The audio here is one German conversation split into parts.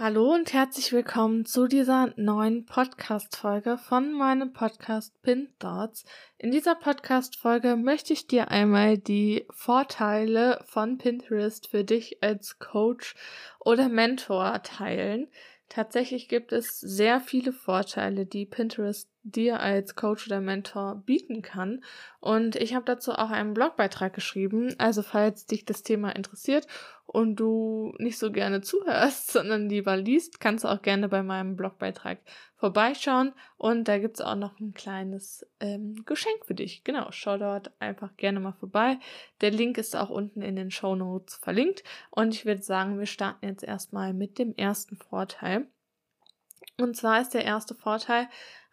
Hallo und herzlich willkommen zu dieser neuen Podcast-Folge von meinem Podcast Pin Thoughts. In dieser Podcast-Folge möchte ich dir einmal die Vorteile von Pinterest für dich als Coach oder Mentor teilen. Tatsächlich gibt es sehr viele Vorteile, die Pinterest dir als Coach oder Mentor bieten kann. Und ich habe dazu auch einen Blogbeitrag geschrieben. Also falls dich das Thema interessiert und du nicht so gerne zuhörst, sondern lieber liest, kannst du auch gerne bei meinem Blogbeitrag vorbeischauen. Und da gibt's auch noch ein kleines ähm, Geschenk für dich. Genau, schau dort einfach gerne mal vorbei. Der Link ist auch unten in den Show Notes verlinkt. Und ich würde sagen, wir starten jetzt erstmal mit dem ersten Vorteil. Und zwar ist der erste Vorteil,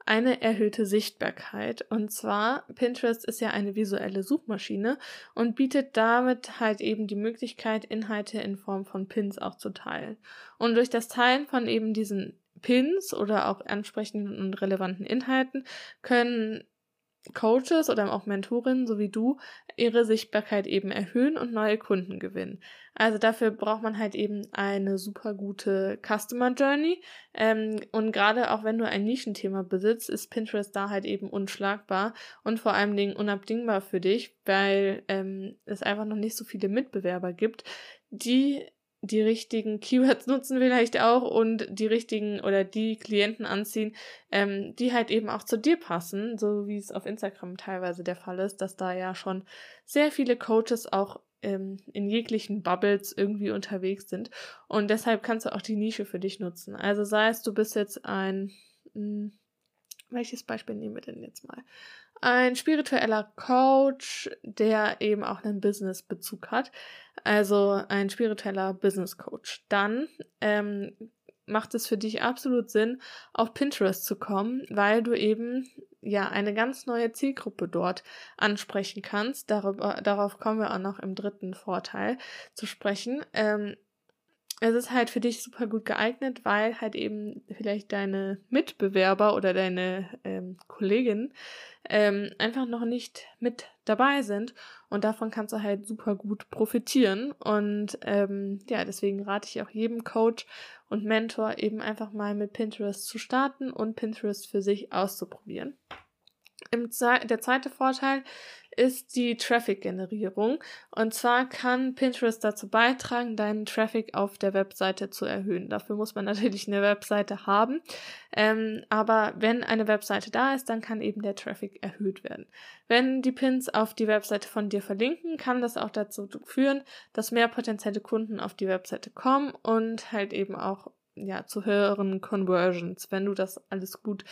eine erhöhte Sichtbarkeit. Und zwar, Pinterest ist ja eine visuelle Suchmaschine und bietet damit halt eben die Möglichkeit, Inhalte in Form von Pins auch zu teilen. Und durch das Teilen von eben diesen Pins oder auch ansprechenden und relevanten Inhalten können Coaches oder auch Mentorinnen, so wie du, ihre Sichtbarkeit eben erhöhen und neue Kunden gewinnen. Also dafür braucht man halt eben eine super gute Customer Journey. Ähm, und gerade auch wenn du ein Nischenthema besitzt, ist Pinterest da halt eben unschlagbar und vor allem Dingen unabdingbar für dich, weil ähm, es einfach noch nicht so viele Mitbewerber gibt, die die richtigen Keywords nutzen vielleicht auch und die richtigen oder die Klienten anziehen, ähm, die halt eben auch zu dir passen, so wie es auf Instagram teilweise der Fall ist, dass da ja schon sehr viele Coaches auch ähm, in jeglichen Bubbles irgendwie unterwegs sind und deshalb kannst du auch die Nische für dich nutzen. Also sei es, du bist jetzt ein, mh, hm, welches Beispiel nehmen wir denn jetzt mal? Ein spiritueller Coach, der eben auch einen Business-Bezug hat. Also ein spiritueller Business Coach. Dann ähm, macht es für dich absolut Sinn, auf Pinterest zu kommen, weil du eben ja eine ganz neue Zielgruppe dort ansprechen kannst. Darüber, darauf kommen wir auch noch im dritten Vorteil zu sprechen. Ähm, es ist halt für dich super gut geeignet, weil halt eben vielleicht deine Mitbewerber oder deine ähm, Kolleginnen ähm, einfach noch nicht mit dabei sind und davon kannst du halt super gut profitieren und ähm, ja, deswegen rate ich auch jedem Coach und Mentor eben einfach mal mit Pinterest zu starten und Pinterest für sich auszuprobieren. Im Ze der zweite Vorteil ist die Traffic-Generierung. Und zwar kann Pinterest dazu beitragen, deinen Traffic auf der Webseite zu erhöhen. Dafür muss man natürlich eine Webseite haben. Ähm, aber wenn eine Webseite da ist, dann kann eben der Traffic erhöht werden. Wenn die Pins auf die Webseite von dir verlinken, kann das auch dazu führen, dass mehr potenzielle Kunden auf die Webseite kommen und halt eben auch ja, zu höheren Conversions, wenn du das alles gut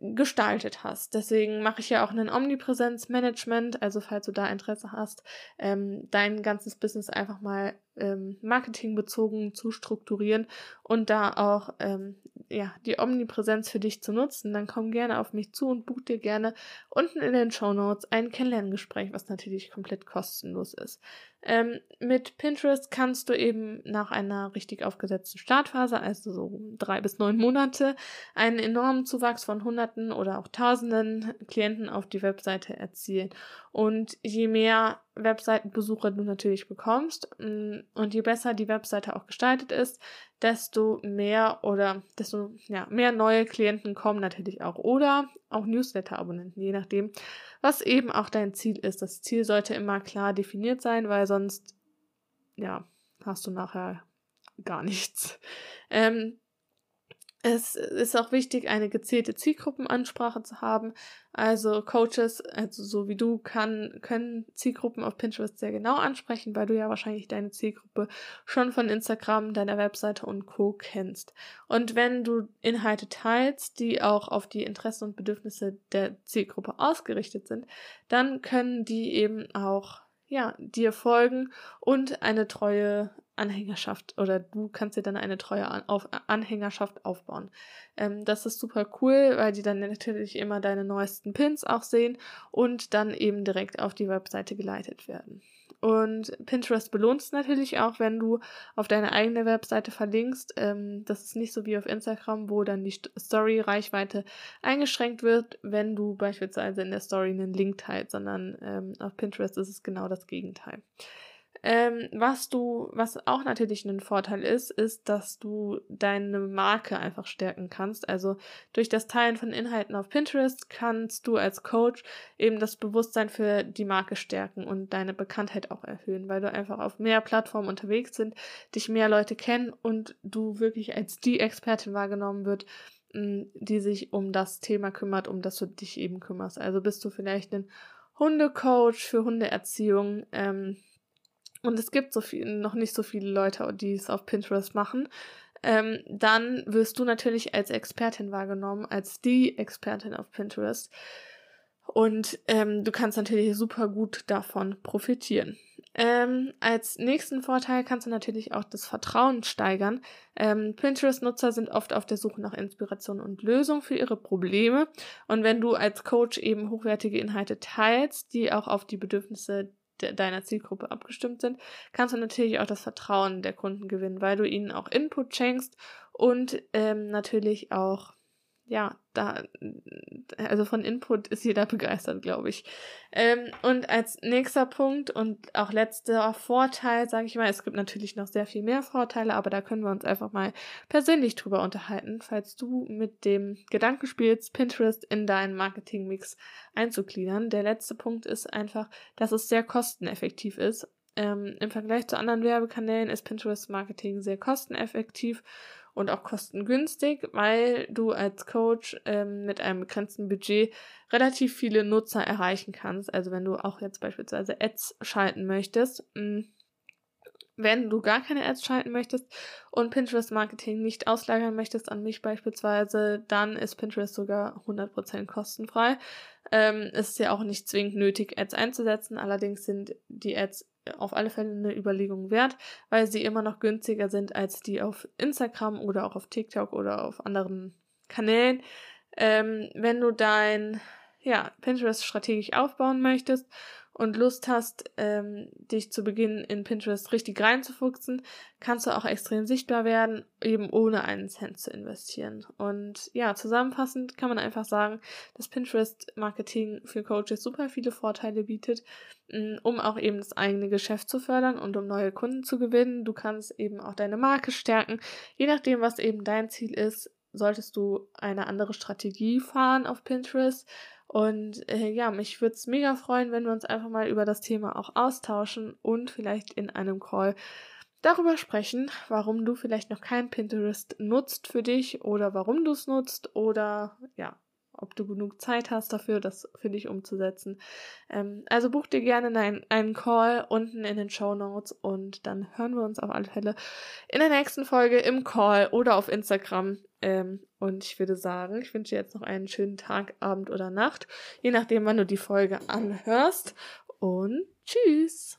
gestaltet hast. Deswegen mache ich ja auch einen Omnipräsenzmanagement, also falls du da Interesse hast, ähm, dein ganzes Business einfach mal ähm, marketingbezogen zu strukturieren und da auch ähm, ja die Omnipräsenz für dich zu nutzen, dann komm gerne auf mich zu und buch dir gerne unten in den Show Notes ein Kennenlerngespräch, was natürlich komplett kostenlos ist. Ähm, mit Pinterest kannst du eben nach einer richtig aufgesetzten Startphase, also so drei bis neun Monate, einen enormen Zuwachs von Hunderten oder auch Tausenden Klienten auf die Webseite erzielen. Und je mehr Webseitenbesucher du natürlich bekommst mm, und je besser die Webseite auch gestaltet ist, desto mehr oder desto ja, mehr neue Klienten kommen natürlich auch oder auch Newsletter-Abonnenten, je nachdem, was eben auch dein Ziel ist. Das Ziel sollte immer klar definiert sein, weil sonst ja hast du nachher gar nichts. Ähm, Es ist auch wichtig, eine gezielte Zielgruppenansprache zu haben. Also Coaches, also so wie du, kann, können Zielgruppen auf Pinterest sehr genau ansprechen, weil du ja wahrscheinlich deine Zielgruppe schon von Instagram, deiner Webseite und Co. kennst. Und wenn du Inhalte teilst, die auch auf die Interessen und Bedürfnisse der Zielgruppe ausgerichtet sind, dann können die eben auch ja, dir folgen und eine treue Anhängerschaft oder du kannst dir dann eine treue auf Anhängerschaft aufbauen. Ähm, das ist super cool, weil die dann natürlich immer deine neuesten Pins auch sehen und dann eben direkt auf die Webseite geleitet werden. Und Pinterest belohnt es natürlich auch, wenn du auf deine eigene Webseite verlinkst. Ähm, das ist nicht so wie auf Instagram, wo dann die Story-Reichweite eingeschränkt wird, wenn du beispielsweise in der Story einen Link teilst, sondern ähm, auf Pinterest ist es genau das Gegenteil. Ähm, was du, was auch natürlich ein Vorteil ist, ist, dass du deine Marke einfach stärken kannst. Also durch das Teilen von Inhalten auf Pinterest kannst du als Coach eben das Bewusstsein für die Marke stärken und deine Bekanntheit auch erhöhen, weil du einfach auf mehr Plattformen unterwegs sind, dich mehr Leute kennen und du wirklich als die Expertin wahrgenommen wird, die sich um das Thema kümmert, um das du dich eben kümmerst. Also bist du vielleicht ein Hundecoach für Hundeerziehung, ähm, und es gibt so viel, noch nicht so viele Leute, die es auf Pinterest machen, ähm, dann wirst du natürlich als Expertin wahrgenommen, als die Expertin auf Pinterest. Und ähm, du kannst natürlich super gut davon profitieren. Ähm, als nächsten Vorteil kannst du natürlich auch das Vertrauen steigern. Ähm, Pinterest-Nutzer sind oft auf der Suche nach Inspiration und Lösung für ihre Probleme. Und wenn du als Coach eben hochwertige Inhalte teilst, die auch auf die Bedürfnisse de deiner Zielgruppe abgestimmt sind, kannst du natürlich auch das Vertrauen der Kunden gewinnen, weil du ihnen auch Input schenkst und ähm, natürlich auch ja, da, also von Input ist jeder begeistert, glaube ich. Ähm, und als nächster Punkt und auch letzter Vorteil, sage ich mal, es gibt natürlich noch sehr viel mehr Vorteile, aber da können wir uns einfach mal persönlich drüber unterhalten, falls du mit dem Gedanken spielst, Pinterest in deinen Marketingmix einzugliedern. Der letzte Punkt ist einfach, dass es sehr kosteneffektiv ist. Ähm, Im Vergleich zu anderen Werbekanälen ist Pinterest Marketing sehr kosteneffektiv und auch kostengünstig, weil du als Coach ähm, mit einem begrenzten Budget relativ viele Nutzer erreichen kannst. Also wenn du auch jetzt beispielsweise Ads schalten möchtest, mh, mm, wenn du gar keine Ads schalten möchtest und Pinterest Marketing nicht auslagern möchtest an mich beispielsweise, dann ist Pinterest sogar 100% kostenfrei. Ähm, ist ja auch nicht zwingend nötig, Ads einzusetzen. Allerdings sind die Ads auf alle Fälle eine Überlegung wert, weil sie immer noch günstiger sind als die auf Instagram oder auch auf TikTok oder auf anderen Kanälen. Ähm, wenn du dein ja, Pinterest strategisch aufbauen möchtest und Lust hast, ähm, dich zu Beginn in Pinterest richtig reinzufuchsen, kannst du auch extrem sichtbar werden, eben ohne einen Cent zu investieren. Und ja, zusammenfassend kann man einfach sagen, dass Pinterest-Marketing für Coaches super viele Vorteile bietet, mm, um auch eben das eigene Geschäft zu fördern und um neue Kunden zu gewinnen. Du kannst eben auch deine Marke stärken, je nachdem, was eben dein Ziel ist solltest du eine andere Strategie fahren auf Pinterest und äh, ja, mich würde es mega freuen, wenn wir uns einfach mal über das Thema auch austauschen und vielleicht in einem Call darüber sprechen, warum du vielleicht noch kein Pinterest nutzt für dich oder warum du es nutzt oder ja, ob du genug Zeit hast dafür, das für dich umzusetzen. Ähm, also buch dir gerne einen, einen Call unten in den Show Notes und dann hören wir uns auf alle Fälle in der nächsten Folge im Call oder auf Instagram. Ähm, und ich würde sagen, ich wünsche dir jetzt noch einen schönen Tag, Abend oder Nacht, je nachdem, wann du die Folge anhörst. Und tschüss!